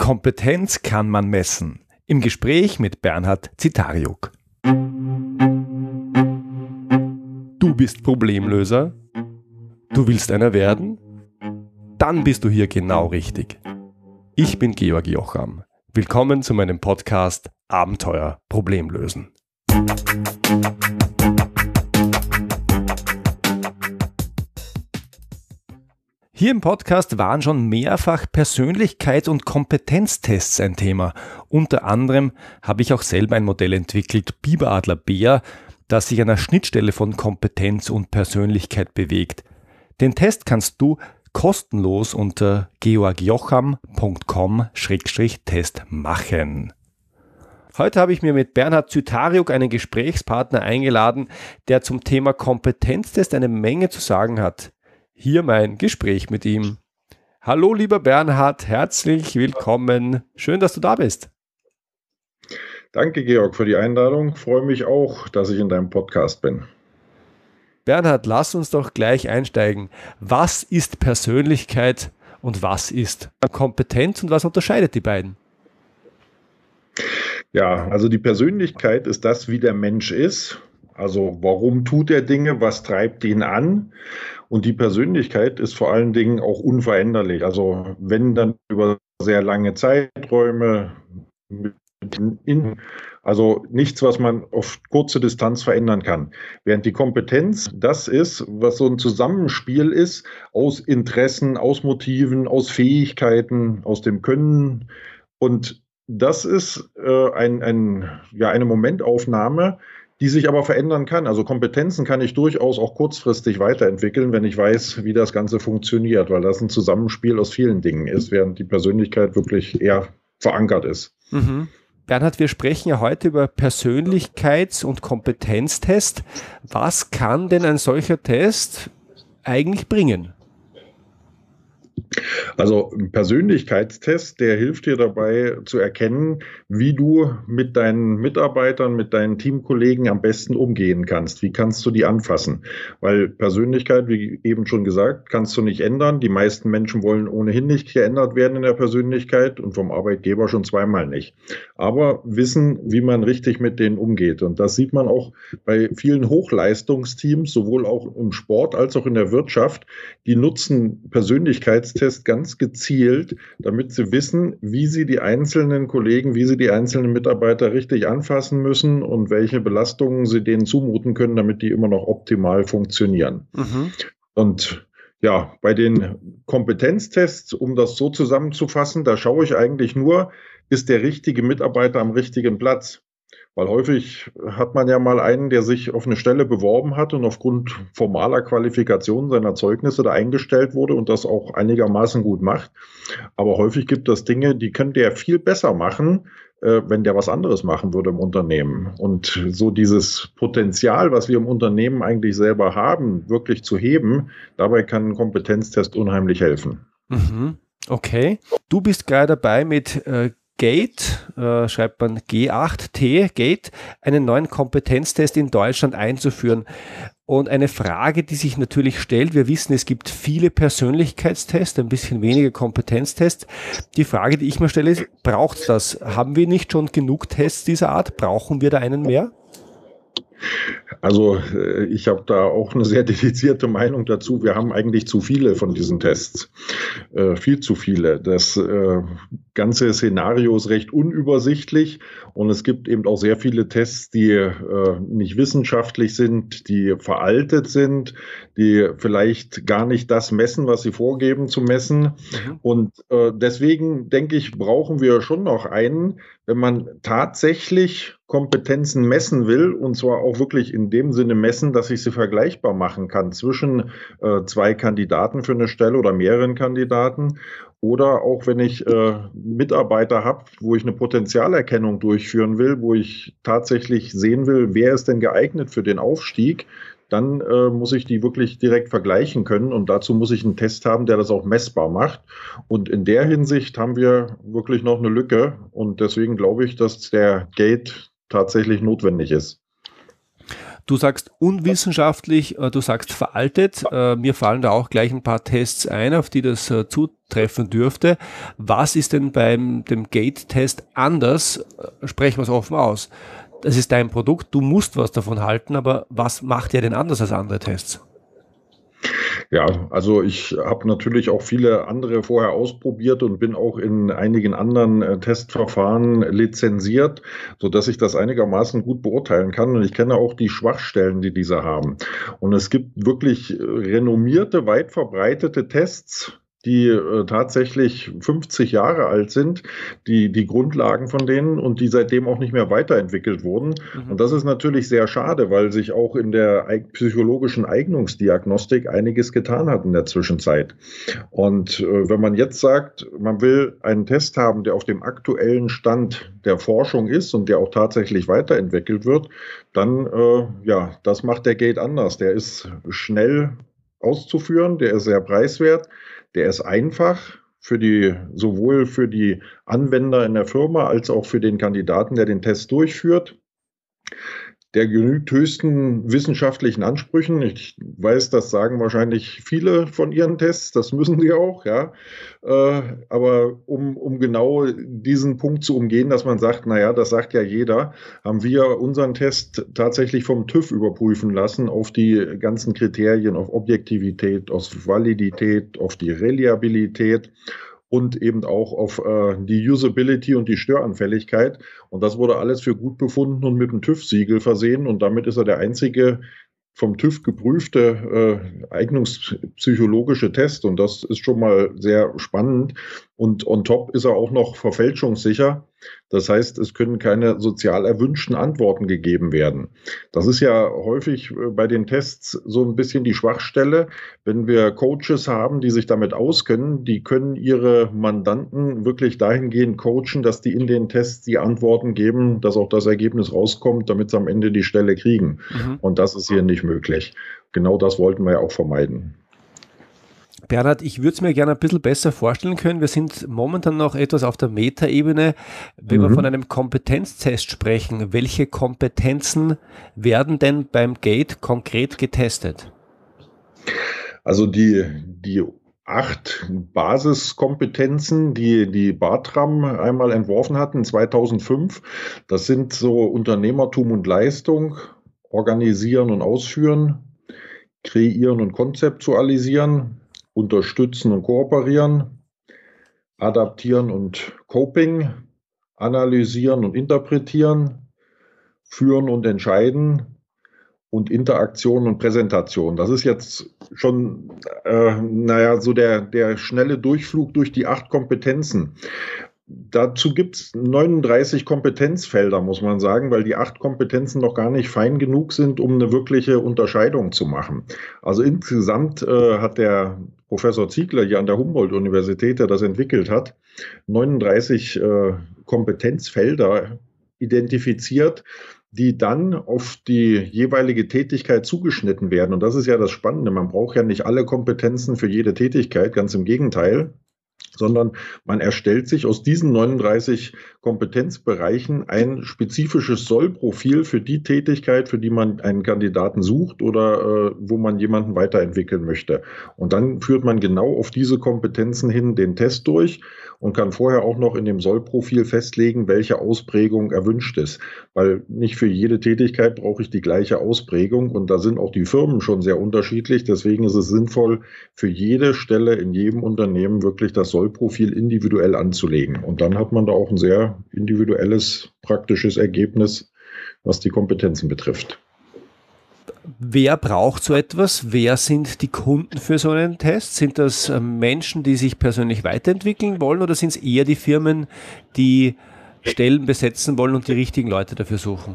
Kompetenz kann man messen. Im Gespräch mit Bernhard Zitariuk. Du bist Problemlöser? Du willst einer werden? Dann bist du hier genau richtig. Ich bin Georg Jocham. Willkommen zu meinem Podcast Abenteuer Problemlösen. Hier im Podcast waren schon mehrfach Persönlichkeits- und Kompetenztests ein Thema. Unter anderem habe ich auch selber ein Modell entwickelt, Biberadler Bär, das sich an der Schnittstelle von Kompetenz und Persönlichkeit bewegt. Den Test kannst du kostenlos unter georgjocham.com-test machen. Heute habe ich mir mit Bernhard Zytariuk einen Gesprächspartner eingeladen, der zum Thema Kompetenztest eine Menge zu sagen hat hier mein Gespräch mit ihm. Hallo, lieber Bernhard, herzlich willkommen. Schön, dass du da bist. Danke, Georg, für die Einladung. Freue mich auch, dass ich in deinem Podcast bin. Bernhard, lass uns doch gleich einsteigen. Was ist Persönlichkeit und was ist Kompetenz und was unterscheidet die beiden? Ja, also die Persönlichkeit ist das, wie der Mensch ist. Also warum tut er Dinge, was treibt ihn an? Und die Persönlichkeit ist vor allen Dingen auch unveränderlich. Also wenn dann über sehr lange Zeiträume, also nichts, was man auf kurze Distanz verändern kann. Während die Kompetenz das ist, was so ein Zusammenspiel ist aus Interessen, aus Motiven, aus Fähigkeiten, aus dem Können. Und das ist äh, ein, ein, ja, eine Momentaufnahme, die sich aber verändern kann. Also Kompetenzen kann ich durchaus auch kurzfristig weiterentwickeln, wenn ich weiß, wie das Ganze funktioniert, weil das ein Zusammenspiel aus vielen Dingen ist, während die Persönlichkeit wirklich eher verankert ist. Mhm. Bernhard, wir sprechen ja heute über Persönlichkeits- und Kompetenztest. Was kann denn ein solcher Test eigentlich bringen? Also ein Persönlichkeitstest, der hilft dir dabei zu erkennen, wie du mit deinen Mitarbeitern, mit deinen Teamkollegen am besten umgehen kannst. Wie kannst du die anfassen? Weil Persönlichkeit, wie eben schon gesagt, kannst du nicht ändern. Die meisten Menschen wollen ohnehin nicht geändert werden in der Persönlichkeit und vom Arbeitgeber schon zweimal nicht. Aber wissen, wie man richtig mit denen umgeht. Und das sieht man auch bei vielen Hochleistungsteams, sowohl auch im Sport als auch in der Wirtschaft. Die nutzen Persönlichkeitstests Test ganz gezielt, damit sie wissen, wie sie die einzelnen Kollegen, wie sie die einzelnen Mitarbeiter richtig anfassen müssen und welche Belastungen sie denen zumuten können, damit die immer noch optimal funktionieren. Mhm. Und ja, bei den Kompetenztests, um das so zusammenzufassen, da schaue ich eigentlich nur, ist der richtige Mitarbeiter am richtigen Platz? Weil häufig hat man ja mal einen, der sich auf eine Stelle beworben hat und aufgrund formaler Qualifikation seiner Zeugnisse da eingestellt wurde und das auch einigermaßen gut macht. Aber häufig gibt es Dinge, die könnte er viel besser machen, äh, wenn der was anderes machen würde im Unternehmen. Und so dieses Potenzial, was wir im Unternehmen eigentlich selber haben, wirklich zu heben, dabei kann ein Kompetenztest unheimlich helfen. Mhm. Okay. Du bist gerade dabei, mit äh, Gate, äh, schreibt man G8T, Gate, einen neuen Kompetenztest in Deutschland einzuführen. Und eine Frage, die sich natürlich stellt, wir wissen, es gibt viele Persönlichkeitstests, ein bisschen weniger Kompetenztests. Die Frage, die ich mir stelle, ist, braucht das? Haben wir nicht schon genug Tests dieser Art? Brauchen wir da einen mehr? Also äh, ich habe da auch eine sehr dedizierte Meinung dazu. Wir haben eigentlich zu viele von diesen Tests. Äh, viel zu viele. Das äh, ganze Szenario ist recht unübersichtlich und es gibt eben auch sehr viele Tests, die äh, nicht wissenschaftlich sind, die veraltet sind, die vielleicht gar nicht das messen, was sie vorgeben zu messen. Mhm. Und äh, deswegen denke ich, brauchen wir schon noch einen, wenn man tatsächlich Kompetenzen messen will, und zwar auch wirklich in dem Sinne messen, dass ich sie vergleichbar machen kann zwischen äh, zwei Kandidaten für eine Stelle oder mehreren Kandidaten. Oder auch wenn ich äh, Mitarbeiter habe, wo ich eine Potenzialerkennung durchführen will, wo ich tatsächlich sehen will, wer ist denn geeignet für den Aufstieg, dann äh, muss ich die wirklich direkt vergleichen können und dazu muss ich einen Test haben, der das auch messbar macht. Und in der Hinsicht haben wir wirklich noch eine Lücke und deswegen glaube ich, dass der Gate tatsächlich notwendig ist. Du sagst unwissenschaftlich, äh, du sagst veraltet. Äh, mir fallen da auch gleich ein paar Tests ein, auf die das äh, zutreffen dürfte. Was ist denn beim dem Gate-Test anders? Sprechen wir es offen aus. Das ist dein Produkt, du musst was davon halten, aber was macht er denn anders als andere Tests? Ja, also ich habe natürlich auch viele andere vorher ausprobiert und bin auch in einigen anderen äh, Testverfahren lizenziert, so dass ich das einigermaßen gut beurteilen kann. Und ich kenne auch die Schwachstellen, die diese haben. Und es gibt wirklich äh, renommierte, weit verbreitete Tests, die äh, tatsächlich 50 Jahre alt sind, die, die Grundlagen von denen und die seitdem auch nicht mehr weiterentwickelt wurden. Mhm. Und das ist natürlich sehr schade, weil sich auch in der psychologischen Eignungsdiagnostik einiges getan hat in der Zwischenzeit. Und äh, wenn man jetzt sagt, man will einen Test haben, der auf dem aktuellen Stand der Forschung ist und der auch tatsächlich weiterentwickelt wird, dann, äh, ja, das macht der Gate anders. Der ist schnell auszuführen, der ist sehr preiswert der ist einfach für die, sowohl für die Anwender in der Firma als auch für den Kandidaten, der den Test durchführt der genügt höchsten wissenschaftlichen Ansprüchen. Ich weiß, das sagen wahrscheinlich viele von ihren Tests, das müssen sie auch, ja. Äh, aber um, um genau diesen Punkt zu umgehen, dass man sagt, naja, das sagt ja jeder, haben wir unseren Test tatsächlich vom TÜV überprüfen lassen auf die ganzen Kriterien, auf Objektivität, auf Validität, auf die Reliabilität und eben auch auf äh, die Usability und die Störanfälligkeit. Und das wurde alles für gut befunden und mit dem TÜV-Siegel versehen. Und damit ist er der einzige vom TÜV geprüfte äh, eignungspsychologische Test. Und das ist schon mal sehr spannend. Und on top ist er auch noch verfälschungssicher. Das heißt, es können keine sozial erwünschten Antworten gegeben werden. Das ist ja häufig äh, bei den Tests so ein bisschen die Schwachstelle. Wenn wir Coaches haben, die sich damit auskennen, die können ihre Mandanten wirklich dahingehend coachen, dass die in den Tests die Antworten geben, dass auch das Ergebnis rauskommt, damit sie am Ende die Stelle kriegen. Mhm. Und das ist hier nicht möglich. Genau das wollten wir ja auch vermeiden. Bernhard, ich würde es mir gerne ein bisschen besser vorstellen können. Wir sind momentan noch etwas auf der Metaebene. Wenn mhm. wir von einem Kompetenztest sprechen, welche Kompetenzen werden denn beim Gate konkret getestet? Also die, die acht Basiskompetenzen, die die Bartram einmal entworfen hatten 2005. Das sind so Unternehmertum und Leistung, organisieren und ausführen, kreieren und konzeptualisieren, unterstützen und kooperieren, adaptieren und Coping, analysieren und interpretieren, führen und entscheiden und Interaktion und Präsentation. Das ist jetzt schon, äh, naja, so der, der schnelle Durchflug durch die acht Kompetenzen. Dazu gibt es 39 Kompetenzfelder, muss man sagen, weil die acht Kompetenzen noch gar nicht fein genug sind, um eine wirkliche Unterscheidung zu machen. Also insgesamt äh, hat der Professor Ziegler hier an der Humboldt-Universität, der das entwickelt hat, 39 äh, Kompetenzfelder identifiziert, die dann auf die jeweilige Tätigkeit zugeschnitten werden. Und das ist ja das Spannende. Man braucht ja nicht alle Kompetenzen für jede Tätigkeit, ganz im Gegenteil sondern man erstellt sich aus diesen 39 Kompetenzbereichen ein spezifisches Sollprofil für die Tätigkeit, für die man einen Kandidaten sucht oder äh, wo man jemanden weiterentwickeln möchte. Und dann führt man genau auf diese Kompetenzen hin den Test durch und kann vorher auch noch in dem Sollprofil festlegen, welche Ausprägung erwünscht ist. Weil nicht für jede Tätigkeit brauche ich die gleiche Ausprägung und da sind auch die Firmen schon sehr unterschiedlich. Deswegen ist es sinnvoll, für jede Stelle in jedem Unternehmen wirklich das Sollprofil individuell anzulegen. Und dann hat man da auch ein sehr individuelles, praktisches Ergebnis, was die Kompetenzen betrifft. Wer braucht so etwas? Wer sind die Kunden für so einen Test? Sind das ähm, Menschen, die sich persönlich weiterentwickeln wollen oder sind es eher die Firmen, die Stellen besetzen wollen und die richtigen Leute dafür suchen?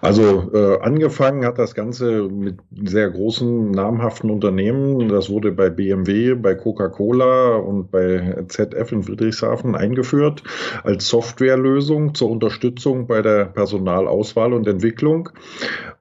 Also äh, angefangen hat das Ganze mit sehr großen namhaften Unternehmen. Das wurde bei BMW, bei Coca-Cola und bei ZF in Friedrichshafen eingeführt als Softwarelösung zur Unterstützung bei der Personalauswahl und Entwicklung.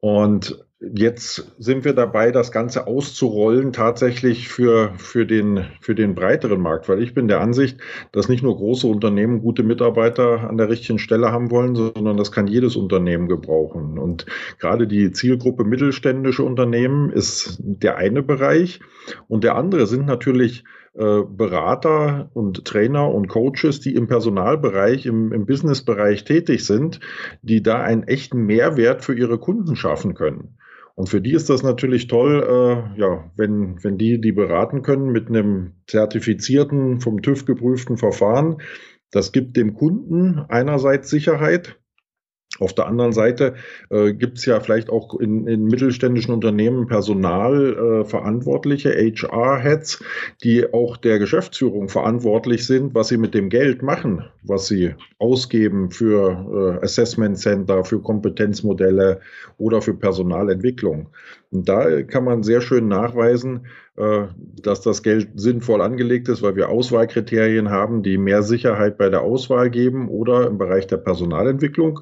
Und Jetzt sind wir dabei, das Ganze auszurollen, tatsächlich für, für, den, für den breiteren Markt, weil ich bin der Ansicht, dass nicht nur große Unternehmen gute Mitarbeiter an der richtigen Stelle haben wollen, sondern das kann jedes Unternehmen gebrauchen. Und gerade die Zielgruppe mittelständische Unternehmen ist der eine Bereich. Und der andere sind natürlich äh, Berater und Trainer und Coaches, die im Personalbereich, im, im Businessbereich tätig sind, die da einen echten Mehrwert für ihre Kunden schaffen können. Und für die ist das natürlich toll, äh, ja, wenn, wenn die die beraten können mit einem zertifizierten, vom TÜV geprüften Verfahren. Das gibt dem Kunden einerseits Sicherheit, auf der anderen Seite äh, gibt es ja vielleicht auch in, in mittelständischen Unternehmen Personalverantwortliche, äh, HR-Heads, die auch der Geschäftsführung verantwortlich sind, was sie mit dem Geld machen, was sie ausgeben für äh, Assessment Center, für Kompetenzmodelle oder für Personalentwicklung. Und da kann man sehr schön nachweisen, äh, dass das Geld sinnvoll angelegt ist, weil wir Auswahlkriterien haben, die mehr Sicherheit bei der Auswahl geben oder im Bereich der Personalentwicklung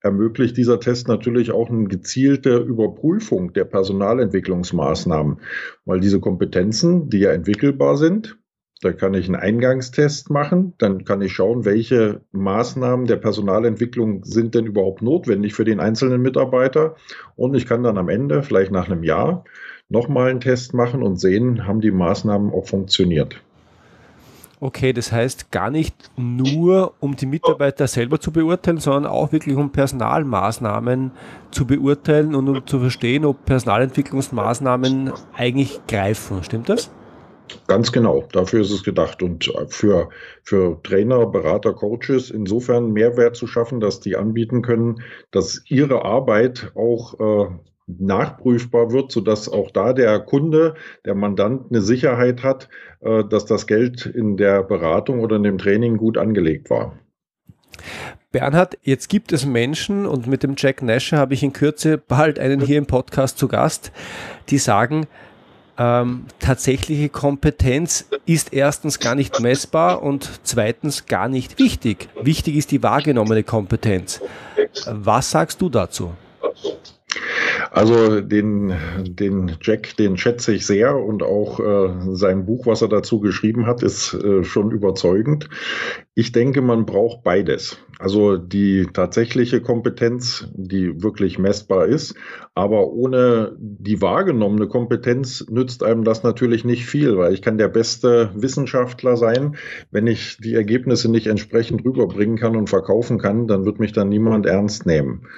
ermöglicht dieser Test natürlich auch eine gezielte Überprüfung der Personalentwicklungsmaßnahmen, weil diese Kompetenzen, die ja entwickelbar sind, da kann ich einen Eingangstest machen, dann kann ich schauen, welche Maßnahmen der Personalentwicklung sind denn überhaupt notwendig für den einzelnen Mitarbeiter und ich kann dann am Ende, vielleicht nach einem Jahr, nochmal einen Test machen und sehen, haben die Maßnahmen auch funktioniert. Okay, das heißt gar nicht nur, um die Mitarbeiter selber zu beurteilen, sondern auch wirklich um Personalmaßnahmen zu beurteilen und um zu verstehen, ob Personalentwicklungsmaßnahmen eigentlich greifen. Stimmt das? Ganz genau, dafür ist es gedacht. Und für, für Trainer, Berater, Coaches insofern Mehrwert zu schaffen, dass die anbieten können, dass ihre Arbeit auch äh, nachprüfbar wird, sodass auch da der Kunde, der Mandant eine Sicherheit hat, äh, dass das Geld in der Beratung oder in dem Training gut angelegt war. Bernhard, jetzt gibt es Menschen und mit dem Jack Nash habe ich in Kürze bald einen hier im Podcast zu Gast, die sagen, ähm, tatsächliche Kompetenz ist erstens gar nicht messbar und zweitens gar nicht wichtig. Wichtig ist die wahrgenommene Kompetenz. Was sagst du dazu? Also den, den Jack, den schätze ich sehr und auch äh, sein Buch, was er dazu geschrieben hat, ist äh, schon überzeugend. Ich denke, man braucht beides. Also die tatsächliche Kompetenz, die wirklich messbar ist, aber ohne die wahrgenommene Kompetenz nützt einem das natürlich nicht viel, weil ich kann der beste Wissenschaftler sein, wenn ich die Ergebnisse nicht entsprechend rüberbringen kann und verkaufen kann, dann wird mich dann niemand ernst nehmen.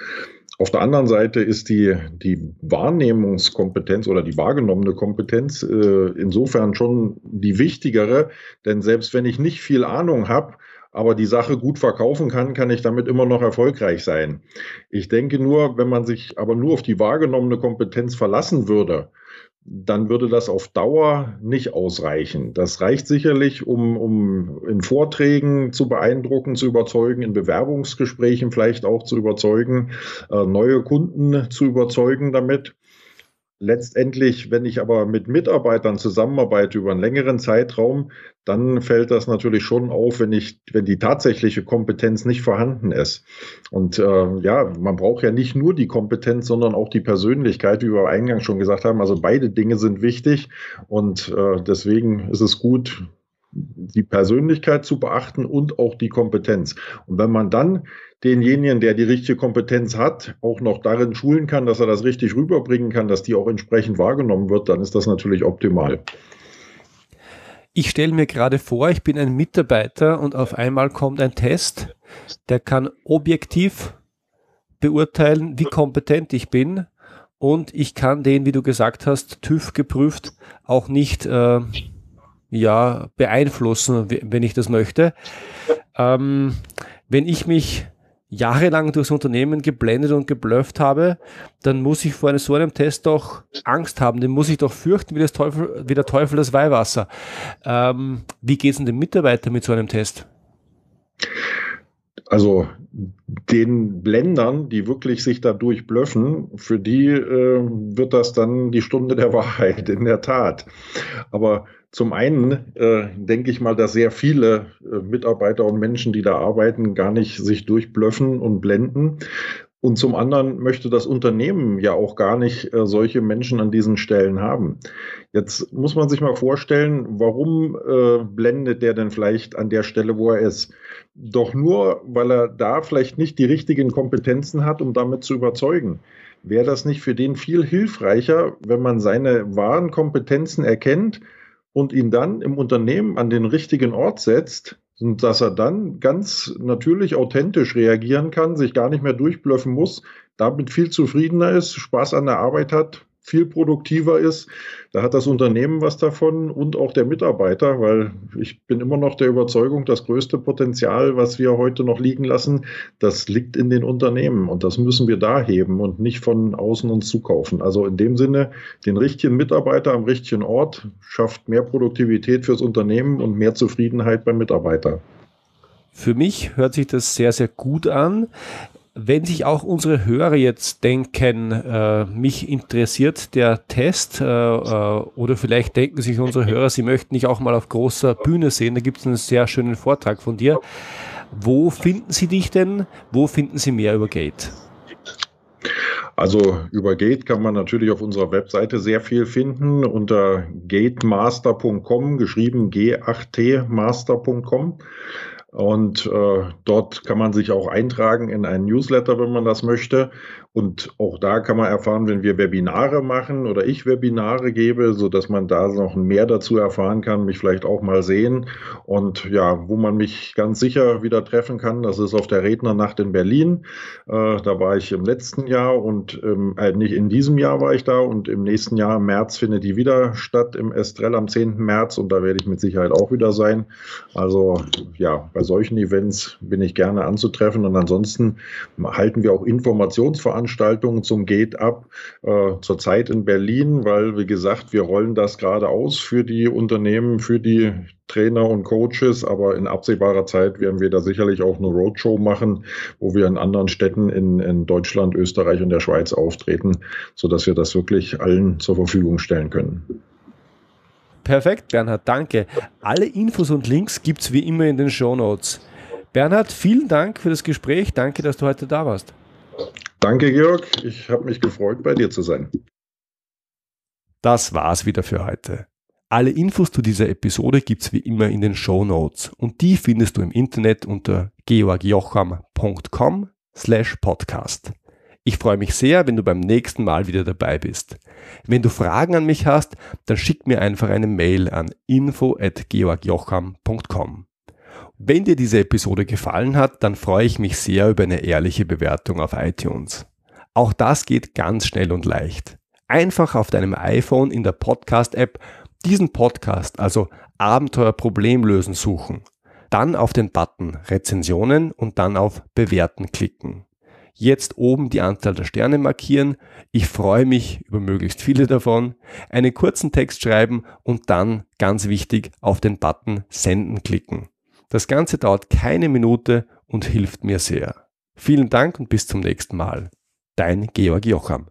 Auf der anderen Seite ist die, die Wahrnehmungskompetenz oder die wahrgenommene Kompetenz äh, insofern schon die wichtigere, denn selbst wenn ich nicht viel Ahnung habe, aber die Sache gut verkaufen kann, kann ich damit immer noch erfolgreich sein. Ich denke nur, wenn man sich aber nur auf die wahrgenommene Kompetenz verlassen würde, dann würde das auf Dauer nicht ausreichen. Das reicht sicherlich, um, um in Vorträgen zu beeindrucken, zu überzeugen, in Bewerbungsgesprächen vielleicht auch zu überzeugen, äh, neue Kunden zu überzeugen damit. Letztendlich, wenn ich aber mit Mitarbeitern zusammenarbeite über einen längeren Zeitraum, dann fällt das natürlich schon auf, wenn ich, wenn die tatsächliche Kompetenz nicht vorhanden ist. Und äh, ja, man braucht ja nicht nur die Kompetenz, sondern auch die Persönlichkeit, wie wir eingangs schon gesagt haben. Also beide Dinge sind wichtig und äh, deswegen ist es gut, die Persönlichkeit zu beachten und auch die Kompetenz. Und wenn man dann denjenigen, der die richtige Kompetenz hat, auch noch darin schulen kann, dass er das richtig rüberbringen kann, dass die auch entsprechend wahrgenommen wird, dann ist das natürlich optimal. Ich stelle mir gerade vor, ich bin ein Mitarbeiter und auf einmal kommt ein Test, der kann objektiv beurteilen, wie kompetent ich bin und ich kann den, wie du gesagt hast, TÜV geprüft, auch nicht äh, ja, beeinflussen, wenn ich das möchte. Ähm, wenn ich mich jahrelang durchs Unternehmen geblendet und geblufft habe, dann muss ich vor einem, so einem Test doch Angst haben. Den muss ich doch fürchten wie, das Teufel, wie der Teufel das Weihwasser. Ähm, wie geht es denn dem Mitarbeiter mit so einem Test? Also den Blendern, die wirklich sich dadurch blöffen, für die äh, wird das dann die Stunde der Wahrheit, in der Tat. Aber zum einen äh, denke ich mal, dass sehr viele äh, Mitarbeiter und Menschen, die da arbeiten, gar nicht sich durchblöffen und blenden. Und zum anderen möchte das Unternehmen ja auch gar nicht äh, solche Menschen an diesen Stellen haben. Jetzt muss man sich mal vorstellen, warum äh, blendet der denn vielleicht an der Stelle, wo er ist? Doch nur, weil er da vielleicht nicht die richtigen Kompetenzen hat, um damit zu überzeugen. Wäre das nicht für den viel hilfreicher, wenn man seine wahren Kompetenzen erkennt und ihn dann im Unternehmen an den richtigen Ort setzt, und dass er dann ganz natürlich authentisch reagieren kann, sich gar nicht mehr durchblöffen muss, damit viel zufriedener ist, Spaß an der Arbeit hat, viel produktiver ist. Da hat das Unternehmen was davon und auch der Mitarbeiter, weil ich bin immer noch der Überzeugung, das größte Potenzial, was wir heute noch liegen lassen, das liegt in den Unternehmen und das müssen wir da heben und nicht von außen uns zukaufen. Also in dem Sinne, den richtigen Mitarbeiter am richtigen Ort schafft mehr Produktivität fürs Unternehmen und mehr Zufriedenheit beim Mitarbeiter. Für mich hört sich das sehr, sehr gut an. Wenn sich auch unsere Hörer jetzt denken, äh, mich interessiert der Test äh, äh, oder vielleicht denken sich unsere Hörer, sie möchten dich auch mal auf großer Bühne sehen, da gibt es einen sehr schönen Vortrag von dir. Wo finden Sie dich denn? Wo finden Sie mehr über Gate? Also über Gate kann man natürlich auf unserer Webseite sehr viel finden unter gatemaster.com, geschrieben g8tmaster.com. Und äh, dort kann man sich auch eintragen in einen Newsletter, wenn man das möchte. Und auch da kann man erfahren, wenn wir Webinare machen oder ich Webinare gebe, so dass man da noch mehr dazu erfahren kann, mich vielleicht auch mal sehen. Und ja, wo man mich ganz sicher wieder treffen kann, das ist auf der Rednernacht in Berlin. Äh, da war ich im letzten Jahr und äh, nicht in diesem Jahr war ich da und im nächsten Jahr im März findet die wieder statt im Estrell am 10. März und da werde ich mit Sicherheit auch wieder sein. Also ja, bei solchen Events bin ich gerne anzutreffen und ansonsten halten wir auch Informationsveranstaltungen Veranstaltungen zum Gate ab, äh, zurzeit in Berlin, weil, wie gesagt, wir rollen das gerade aus für die Unternehmen, für die Trainer und Coaches, aber in absehbarer Zeit werden wir da sicherlich auch eine Roadshow machen, wo wir in anderen Städten in, in Deutschland, Österreich und der Schweiz auftreten, sodass wir das wirklich allen zur Verfügung stellen können. Perfekt, Bernhard, danke. Alle Infos und Links gibt es wie immer in den Show Notes. Bernhard, vielen Dank für das Gespräch. Danke, dass du heute da warst. Danke, Georg. Ich habe mich gefreut, bei dir zu sein. Das war's wieder für heute. Alle Infos zu dieser Episode gibt's wie immer in den Show Notes und die findest du im Internet unter georgjocham.com slash podcast. Ich freue mich sehr, wenn du beim nächsten Mal wieder dabei bist. Wenn du Fragen an mich hast, dann schick mir einfach eine Mail an info at georgjocham.com. Wenn dir diese Episode gefallen hat, dann freue ich mich sehr über eine ehrliche Bewertung auf iTunes. Auch das geht ganz schnell und leicht. Einfach auf deinem iPhone in der Podcast-App diesen Podcast, also Abenteuer Problemlösen suchen. Dann auf den Button Rezensionen und dann auf Bewerten klicken. Jetzt oben die Anzahl der Sterne markieren. Ich freue mich über möglichst viele davon. Einen kurzen Text schreiben und dann, ganz wichtig, auf den Button Senden klicken. Das Ganze dauert keine Minute und hilft mir sehr. Vielen Dank und bis zum nächsten Mal. Dein Georg Jocham.